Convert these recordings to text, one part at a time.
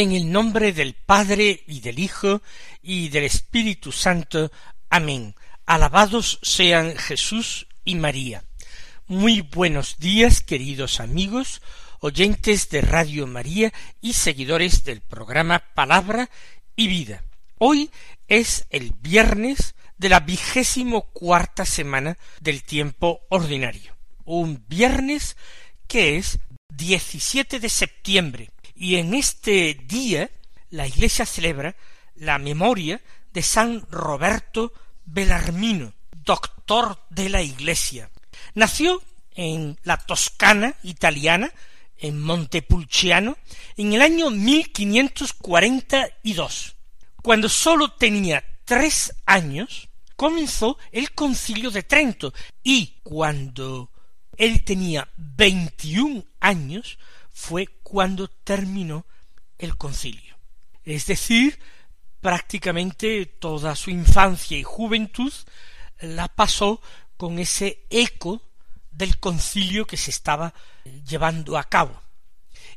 En el nombre del Padre y del Hijo y del Espíritu Santo. Amén. Alabados sean Jesús y María. Muy buenos días, queridos amigos, oyentes de Radio María y seguidores del programa Palabra y Vida. Hoy es el viernes de la vigésimo cuarta semana del tiempo ordinario. Un viernes que es 17 de septiembre y en este día la Iglesia celebra la memoria de San Roberto Belarmino, doctor de la Iglesia. Nació en la Toscana italiana, en Montepulciano, en el año 1542. Cuando sólo tenía tres años, comenzó el concilio de Trento y cuando él tenía veintiún años, fue cuando terminó el concilio. Es decir, prácticamente toda su infancia y juventud la pasó con ese eco del concilio que se estaba llevando a cabo.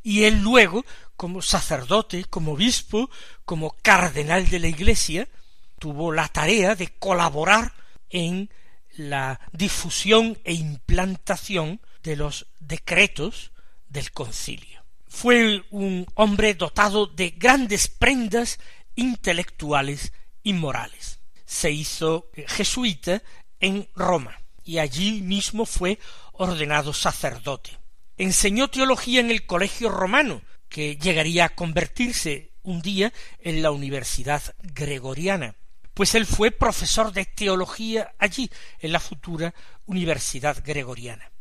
Y él luego, como sacerdote, como obispo, como cardenal de la Iglesia, tuvo la tarea de colaborar en la difusión e implantación de los decretos del concilio. Fue un hombre dotado de grandes prendas intelectuales y morales. Se hizo jesuita en Roma y allí mismo fue ordenado sacerdote. Enseñó teología en el colegio romano, que llegaría a convertirse un día en la Universidad Gregoriana, pues él fue profesor de teología allí, en la futura Universidad Gregoriana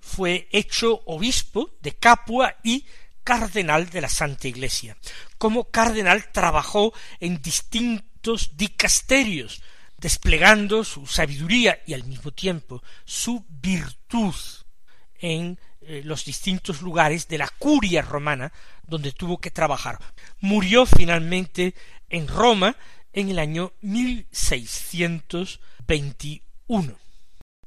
fue hecho obispo de Capua y cardenal de la Santa Iglesia. Como cardenal trabajó en distintos dicasterios, desplegando su sabiduría y al mismo tiempo su virtud en eh, los distintos lugares de la curia romana donde tuvo que trabajar. Murió finalmente en Roma en el año 1621.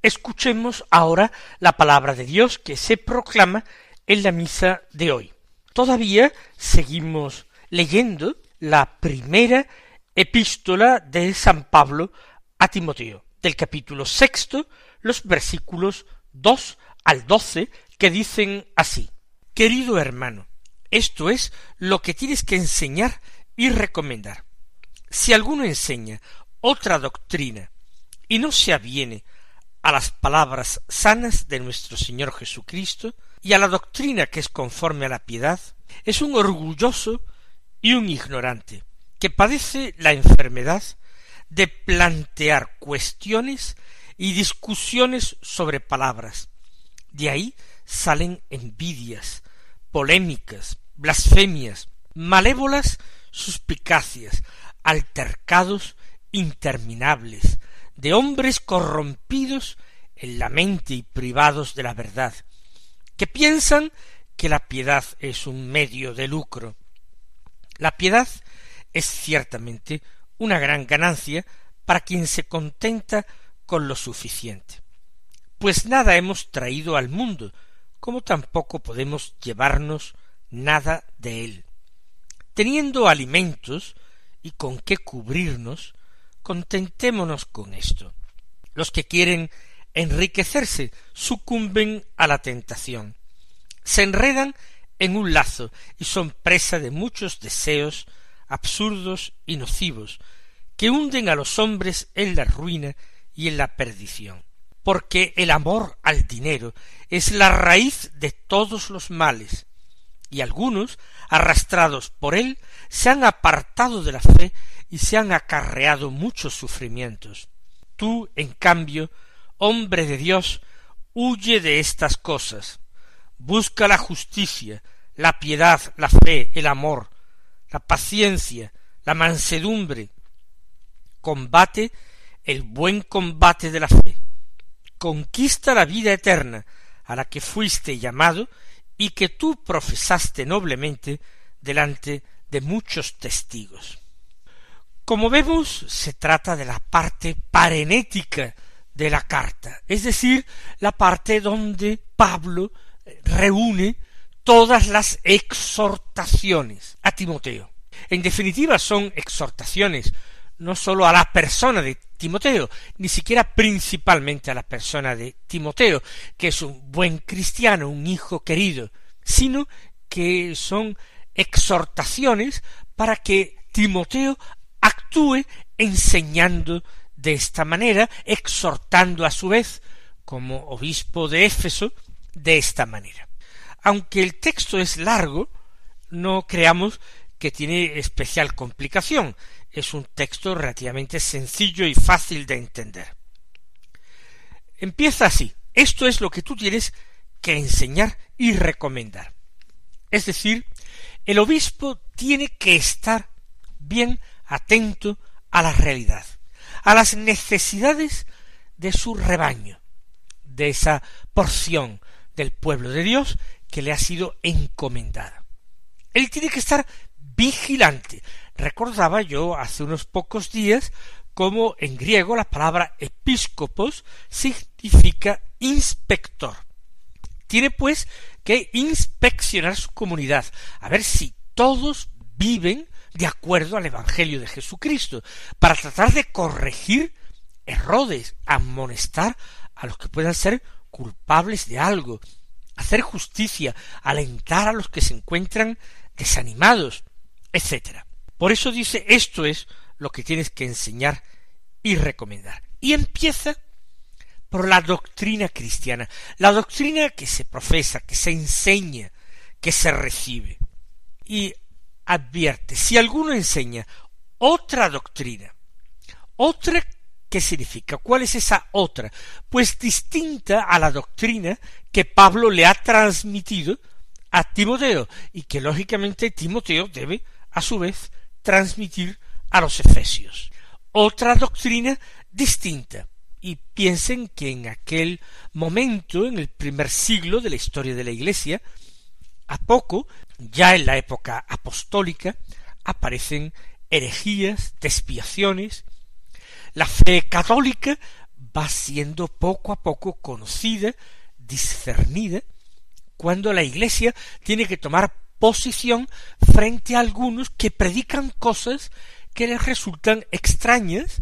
Escuchemos ahora la palabra de Dios que se proclama en la misa de hoy. Todavía seguimos leyendo la primera epístola de San Pablo a Timoteo, del capítulo sexto, los versículos dos al doce, que dicen así Querido hermano, esto es lo que tienes que enseñar y recomendar. Si alguno enseña otra doctrina y no se aviene a las palabras sanas de nuestro Señor Jesucristo y a la doctrina que es conforme a la piedad, es un orgulloso y un ignorante, que padece la enfermedad de plantear cuestiones y discusiones sobre palabras. De ahí salen envidias, polémicas, blasfemias, malévolas suspicacias, altercados interminables, de hombres corrompidos en la mente y privados de la verdad, que piensan que la piedad es un medio de lucro. La piedad es ciertamente una gran ganancia para quien se contenta con lo suficiente. Pues nada hemos traído al mundo, como tampoco podemos llevarnos nada de él. Teniendo alimentos y con qué cubrirnos, contentémonos con esto. Los que quieren enriquecerse sucumben a la tentación, se enredan en un lazo y son presa de muchos deseos absurdos y nocivos que hunden a los hombres en la ruina y en la perdición. Porque el amor al dinero es la raíz de todos los males, y algunos, arrastrados por él, se han apartado de la fe y se han acarreado muchos sufrimientos. Tú, en cambio, hombre de Dios, huye de estas cosas. Busca la justicia, la piedad, la fe, el amor, la paciencia, la mansedumbre. combate el buen combate de la fe, conquista la vida eterna a la que fuiste llamado y que tú profesaste noblemente delante de muchos testigos. Como vemos, se trata de la parte parenética de la carta, es decir, la parte donde Pablo reúne todas las exhortaciones a Timoteo. En definitiva, son exhortaciones no sólo a la persona de Timoteo, ni siquiera principalmente a la persona de Timoteo, que es un buen cristiano, un hijo querido, sino que son exhortaciones para que Timoteo actúe enseñando de esta manera, exhortando a su vez, como obispo de Éfeso, de esta manera. Aunque el texto es largo, no creamos que tiene especial complicación. Es un texto relativamente sencillo y fácil de entender. Empieza así. Esto es lo que tú tienes que enseñar y recomendar. Es decir, el obispo tiene que estar bien atento a la realidad, a las necesidades de su rebaño, de esa porción del pueblo de Dios que le ha sido encomendada. Él tiene que estar vigilante. Recordaba yo hace unos pocos días cómo en griego la palabra episcopos significa inspector. Tiene pues que inspeccionar su comunidad, a ver si todos viven de acuerdo al Evangelio de Jesucristo, para tratar de corregir errores, amonestar a los que puedan ser culpables de algo, hacer justicia, alentar a los que se encuentran desanimados, etc. Por eso dice esto es lo que tienes que enseñar y recomendar. Y empieza por la doctrina cristiana, la doctrina que se profesa, que se enseña, que se recibe. Y advierte, si alguno enseña otra doctrina, otra ¿Qué significa? ¿Cuál es esa otra? Pues distinta a la doctrina que Pablo le ha transmitido a Timoteo y que lógicamente Timoteo debe a su vez transmitir a los efesios. Otra doctrina distinta. Y piensen que en aquel momento, en el primer siglo de la historia de la Iglesia, a poco, ya en la época apostólica, aparecen herejías, despiaciones, la fe católica va siendo poco a poco conocida, discernida, cuando la Iglesia tiene que tomar posición frente a algunos que predican cosas que les resultan extrañas,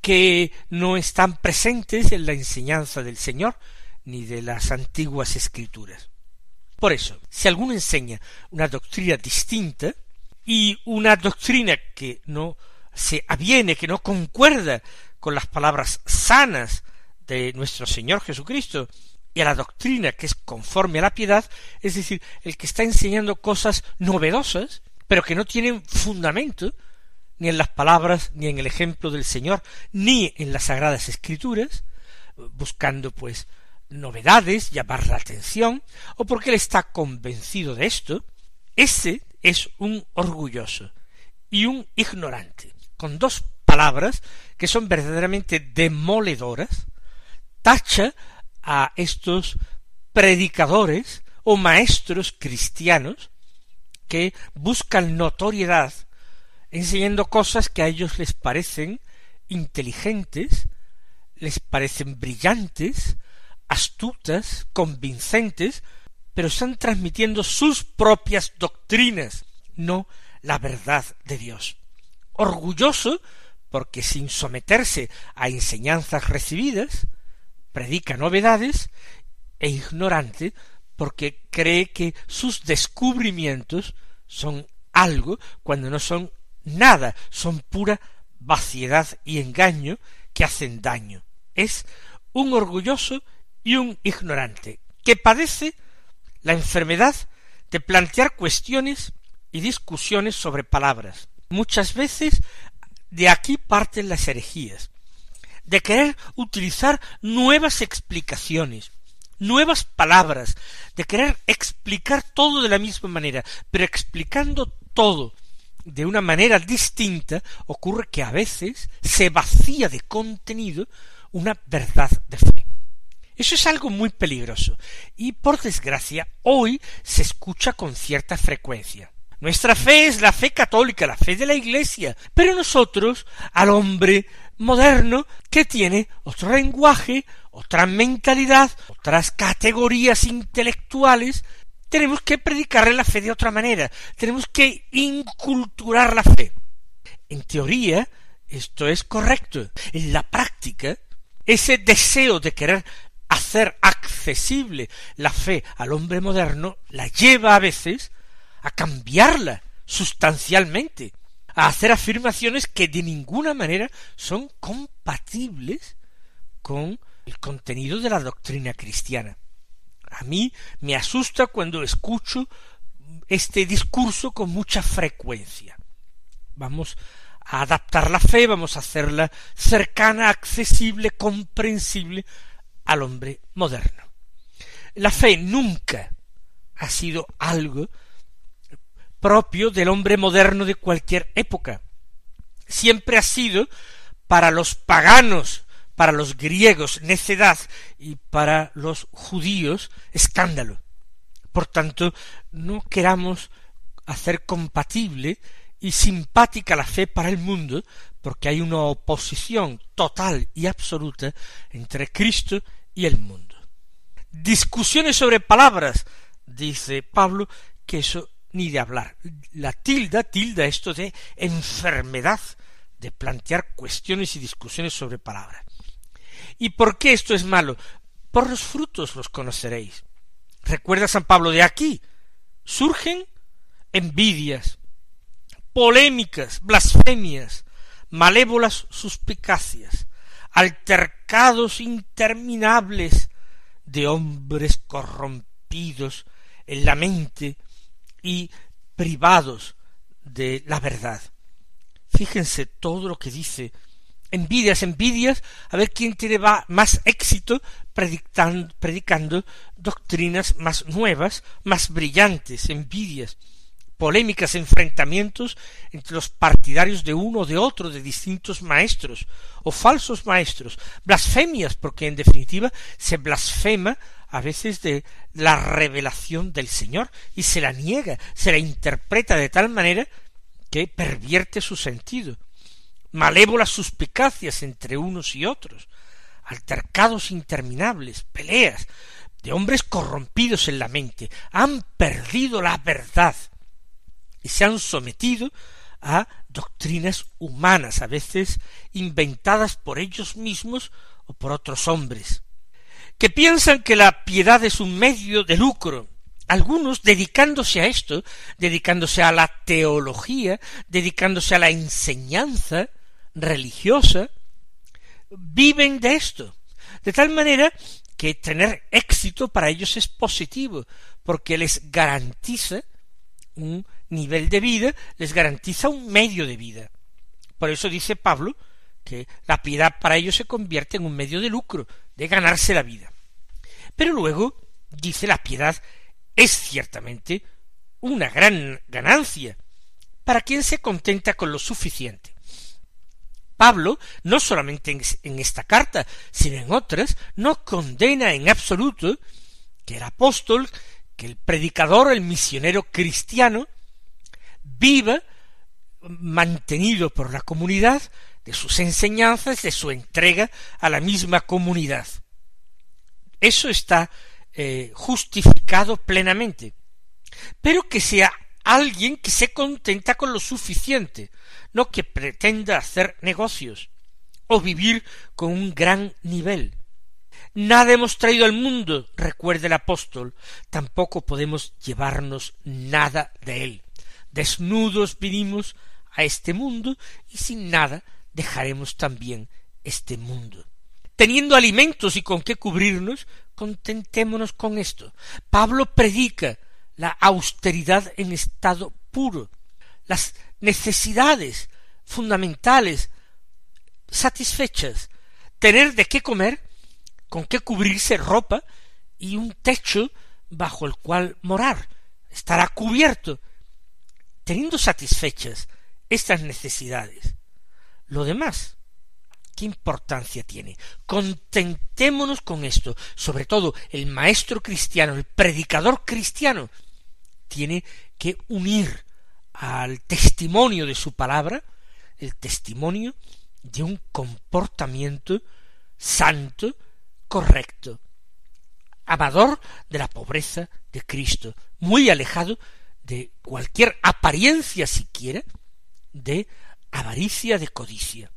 que no están presentes en la enseñanza del Señor ni de las antiguas escrituras. Por eso, si alguno enseña una doctrina distinta y una doctrina que no se aviene, que no concuerda con las palabras sanas de nuestro Señor Jesucristo y a la doctrina que es conforme a la piedad, es decir, el que está enseñando cosas novedosas, pero que no tienen fundamento, ni en las palabras, ni en el ejemplo del Señor, ni en las sagradas escrituras, buscando pues novedades, llamar la atención, o porque él está convencido de esto, ese es un orgulloso y un ignorante con dos palabras que son verdaderamente demoledoras, tacha a estos predicadores o maestros cristianos que buscan notoriedad enseñando cosas que a ellos les parecen inteligentes, les parecen brillantes, astutas, convincentes, pero están transmitiendo sus propias doctrinas, no la verdad de Dios orgulloso porque sin someterse a enseñanzas recibidas, predica novedades, e ignorante porque cree que sus descubrimientos son algo cuando no son nada, son pura vaciedad y engaño que hacen daño. Es un orgulloso y un ignorante, que padece la enfermedad de plantear cuestiones y discusiones sobre palabras, Muchas veces de aquí parten las herejías, de querer utilizar nuevas explicaciones, nuevas palabras, de querer explicar todo de la misma manera, pero explicando todo de una manera distinta, ocurre que a veces se vacía de contenido una verdad de fe. Eso es algo muy peligroso y por desgracia hoy se escucha con cierta frecuencia. Nuestra fe es la fe católica, la fe de la Iglesia, pero nosotros, al hombre moderno, que tiene otro lenguaje, otra mentalidad, otras categorías intelectuales, tenemos que predicarle la fe de otra manera, tenemos que inculturar la fe. En teoría, esto es correcto. En la práctica, ese deseo de querer hacer accesible la fe al hombre moderno la lleva a veces a cambiarla sustancialmente, a hacer afirmaciones que de ninguna manera son compatibles con el contenido de la doctrina cristiana. A mí me asusta cuando escucho este discurso con mucha frecuencia. Vamos a adaptar la fe, vamos a hacerla cercana, accesible, comprensible al hombre moderno. La fe nunca ha sido algo propio del hombre moderno de cualquier época. Siempre ha sido para los paganos, para los griegos necedad y para los judíos escándalo. Por tanto, no queramos hacer compatible y simpática la fe para el mundo, porque hay una oposición total y absoluta entre Cristo y el mundo. Discusiones sobre palabras, dice Pablo, que eso ni de hablar. La tilda, tilda esto de enfermedad, de plantear cuestiones y discusiones sobre palabras. ¿Y por qué esto es malo? Por los frutos los conoceréis. Recuerda San Pablo de aquí. Surgen envidias, polémicas, blasfemias, malévolas suspicacias, altercados interminables de hombres corrompidos en la mente y privados de la verdad. Fíjense todo lo que dice. Envidias, envidias, a ver quién tiene más éxito predicando, predicando doctrinas más nuevas, más brillantes, envidias, polémicas, enfrentamientos entre los partidarios de uno o de otro, de distintos maestros, o falsos maestros, blasfemias, porque en definitiva se blasfema a veces de la revelación del Señor y se la niega, se la interpreta de tal manera que pervierte su sentido. Malévolas suspicacias entre unos y otros, altercados interminables, peleas de hombres corrompidos en la mente, han perdido la verdad y se han sometido a doctrinas humanas, a veces inventadas por ellos mismos o por otros hombres que piensan que la piedad es un medio de lucro, algunos dedicándose a esto, dedicándose a la teología, dedicándose a la enseñanza religiosa, viven de esto, de tal manera que tener éxito para ellos es positivo, porque les garantiza un nivel de vida, les garantiza un medio de vida. Por eso dice Pablo que la piedad para ellos se convierte en un medio de lucro, de ganarse la vida. Pero luego dice la piedad es ciertamente una gran ganancia para quien se contenta con lo suficiente. Pablo, no solamente en, esta carta, sino en otras, no condena en absoluto que el apóstol, que el predicador, el misionero cristiano, viva mantenido por la comunidad de sus enseñanzas, de su entrega a la misma comunidad. Eso está eh, justificado plenamente. Pero que sea alguien que se contenta con lo suficiente, no que pretenda hacer negocios o vivir con un gran nivel. Nada hemos traído al mundo, recuerde el apóstol, tampoco podemos llevarnos nada de él. Desnudos vinimos a este mundo y sin nada dejaremos también este mundo teniendo alimentos y con qué cubrirnos, contentémonos con esto. Pablo predica la austeridad en estado puro, las necesidades fundamentales satisfechas, tener de qué comer, con qué cubrirse ropa y un techo bajo el cual morar, estará cubierto. Teniendo satisfechas estas necesidades, lo demás, ¿qué importancia tiene? Contentémonos con esto. Sobre todo el maestro cristiano, el predicador cristiano, tiene que unir al testimonio de su palabra el testimonio de un comportamiento santo, correcto, amador de la pobreza de Cristo, muy alejado de cualquier apariencia siquiera de avaricia, de codicia.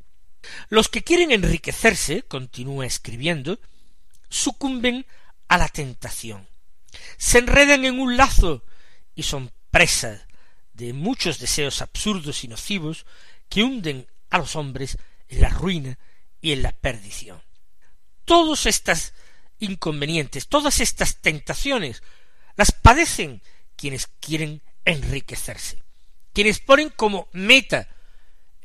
Los que quieren enriquecerse, continúa escribiendo, sucumben a la tentación, se enredan en un lazo y son presas de muchos deseos absurdos y nocivos que hunden a los hombres en la ruina y en la perdición. Todos estos inconvenientes, todas estas tentaciones, las padecen quienes quieren enriquecerse, quienes ponen como meta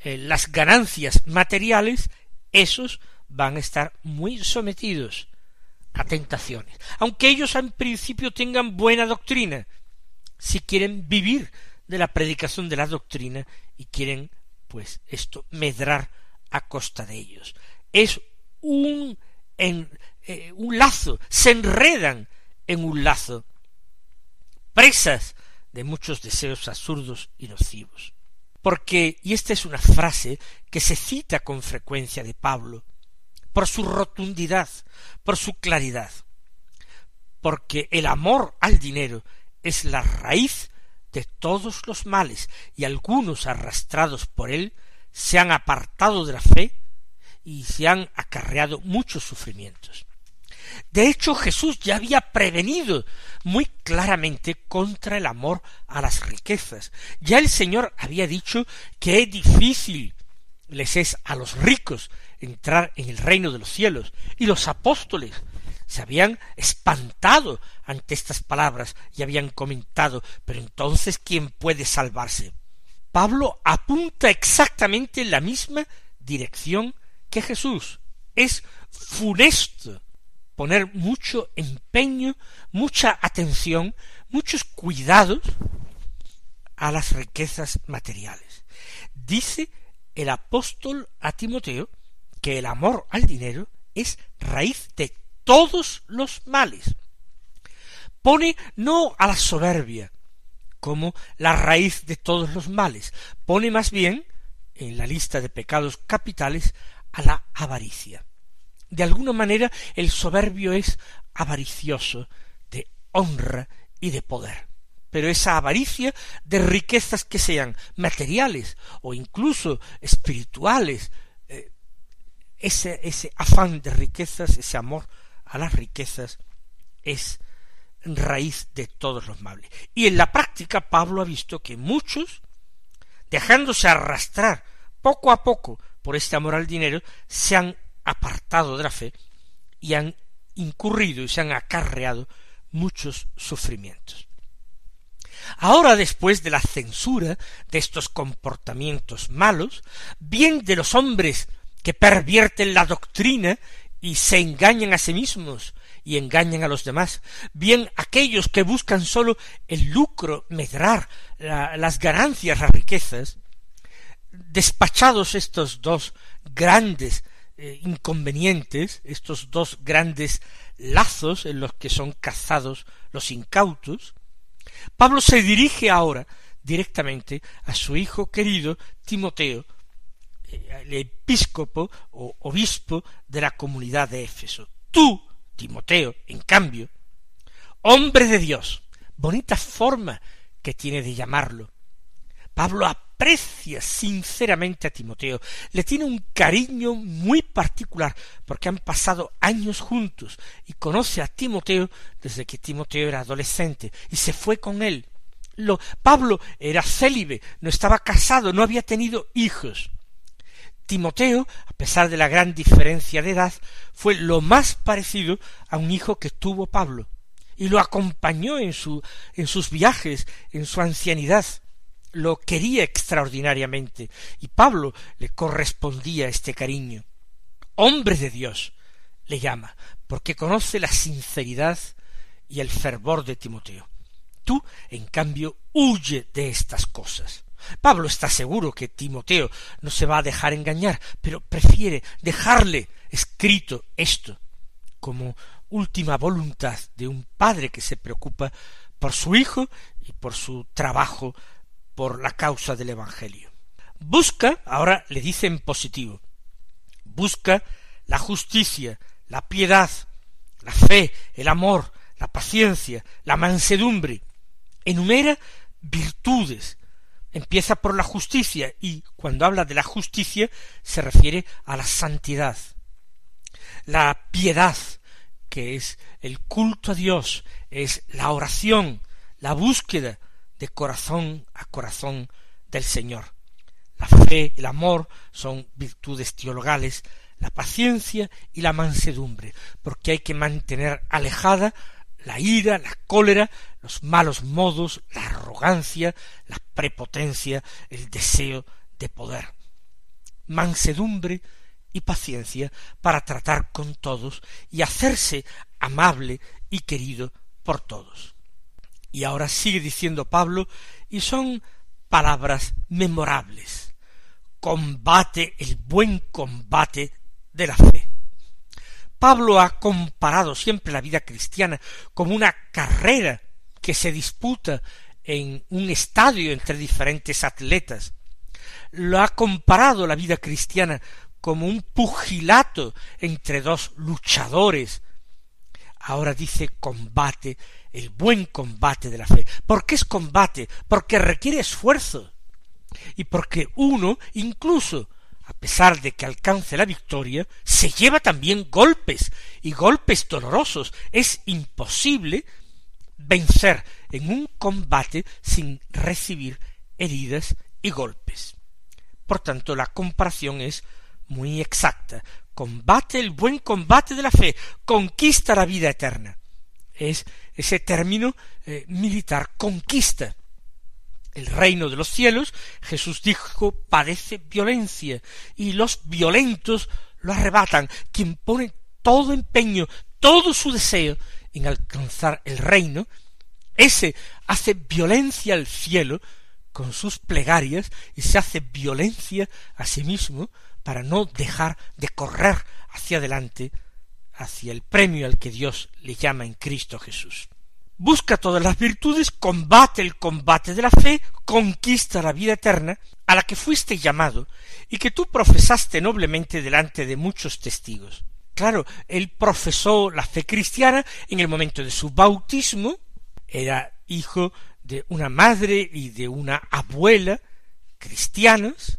eh, las ganancias materiales, esos van a estar muy sometidos a tentaciones, aunque ellos en principio tengan buena doctrina, si quieren vivir de la predicación de la doctrina y quieren pues esto medrar a costa de ellos. Es un, en, eh, un lazo, se enredan en un lazo, presas de muchos deseos absurdos y nocivos. Porque, y esta es una frase que se cita con frecuencia de Pablo, por su rotundidad, por su claridad, porque el amor al dinero es la raíz de todos los males, y algunos arrastrados por él se han apartado de la fe y se han acarreado muchos sufrimientos. De hecho, Jesús ya había prevenido muy claramente contra el amor a las riquezas. Ya el Señor había dicho que es difícil les es a los ricos entrar en el reino de los cielos, y los apóstoles se habían espantado ante estas palabras y habían comentado, pero entonces ¿quién puede salvarse? Pablo apunta exactamente en la misma dirección que Jesús. Es funesto poner mucho empeño, mucha atención, muchos cuidados a las riquezas materiales. Dice el apóstol a Timoteo que el amor al dinero es raíz de todos los males. Pone no a la soberbia como la raíz de todos los males, pone más bien en la lista de pecados capitales a la avaricia. De alguna manera el soberbio es avaricioso de honra y de poder. Pero esa avaricia de riquezas que sean materiales o incluso espirituales, eh, ese, ese afán de riquezas, ese amor a las riquezas es raíz de todos los males. Y en la práctica Pablo ha visto que muchos, dejándose arrastrar poco a poco por este amor al dinero, se han apartado de la fe y han incurrido y se han acarreado muchos sufrimientos. Ahora, después de la censura de estos comportamientos malos, bien de los hombres que pervierten la doctrina y se engañan a sí mismos y engañan a los demás, bien aquellos que buscan sólo el lucro, medrar las ganancias, las riquezas, despachados estos dos grandes eh, inconvenientes, estos dos grandes lazos en los que son cazados los incautos, Pablo se dirige ahora directamente a su hijo querido Timoteo, el episcopo o obispo de la comunidad de Éfeso. Tú, Timoteo, en cambio, hombre de Dios, bonita forma que tiene de llamarlo. Pablo aprecia sinceramente a Timoteo, le tiene un cariño muy particular, porque han pasado años juntos y conoce a Timoteo desde que Timoteo era adolescente y se fue con él. Lo, Pablo era célibe, no estaba casado, no había tenido hijos. Timoteo, a pesar de la gran diferencia de edad, fue lo más parecido a un hijo que tuvo Pablo, y lo acompañó en, su, en sus viajes, en su ancianidad, lo quería extraordinariamente, y Pablo le correspondía este cariño. Hombre de Dios le llama, porque conoce la sinceridad y el fervor de Timoteo. Tú, en cambio, huye de estas cosas. Pablo está seguro que Timoteo no se va a dejar engañar, pero prefiere dejarle escrito esto como última voluntad de un padre que se preocupa por su hijo y por su trabajo por la causa del Evangelio. Busca, ahora le dice en positivo, busca la justicia, la piedad, la fe, el amor, la paciencia, la mansedumbre. Enumera virtudes. Empieza por la justicia y cuando habla de la justicia se refiere a la santidad. La piedad, que es el culto a Dios, es la oración, la búsqueda de corazón a corazón del Señor. La fe, el amor son virtudes teologales, la paciencia y la mansedumbre, porque hay que mantener alejada la ira, la cólera, los malos modos, la arrogancia, la prepotencia, el deseo de poder. Mansedumbre y paciencia para tratar con todos y hacerse amable y querido por todos. Y ahora sigue diciendo Pablo, y son palabras memorables. Combate el buen combate de la fe. Pablo ha comparado siempre la vida cristiana como una carrera que se disputa en un estadio entre diferentes atletas. Lo ha comparado la vida cristiana como un pugilato entre dos luchadores. Ahora dice combate, el buen combate de la fe. ¿Por qué es combate? Porque requiere esfuerzo. Y porque uno, incluso a pesar de que alcance la victoria, se lleva también golpes, y golpes dolorosos. Es imposible vencer en un combate sin recibir heridas y golpes. Por tanto, la comparación es muy exacta. Combate el buen combate de la fe, conquista la vida eterna. Es ese término eh, militar, conquista el reino de los cielos, Jesús dijo, padece violencia, y los violentos lo arrebatan. Quien pone todo empeño, todo su deseo en alcanzar el reino, ese hace violencia al cielo con sus plegarias y se hace violencia a sí mismo para no dejar de correr hacia adelante, hacia el premio al que Dios le llama en Cristo Jesús busca todas las virtudes, combate el combate de la fe, conquista la vida eterna, a la que fuiste llamado, y que tú profesaste noblemente delante de muchos testigos. Claro, él profesó la fe cristiana en el momento de su bautismo, era hijo de una madre y de una abuela cristianos,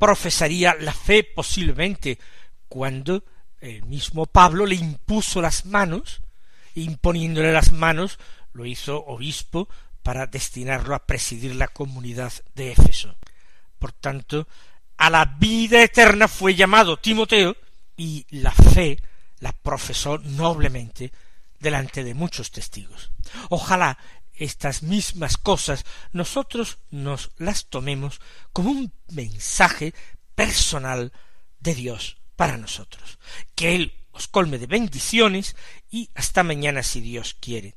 profesaría la fe posiblemente cuando el mismo Pablo le impuso las manos imponiéndole las manos, lo hizo obispo para destinarlo a presidir la comunidad de Éfeso. Por tanto, a la vida eterna fue llamado Timoteo y la fe la profesó noblemente delante de muchos testigos. Ojalá estas mismas cosas nosotros nos las tomemos como un mensaje personal de Dios para nosotros, que Él os colme de bendiciones y hasta mañana si Dios quiere.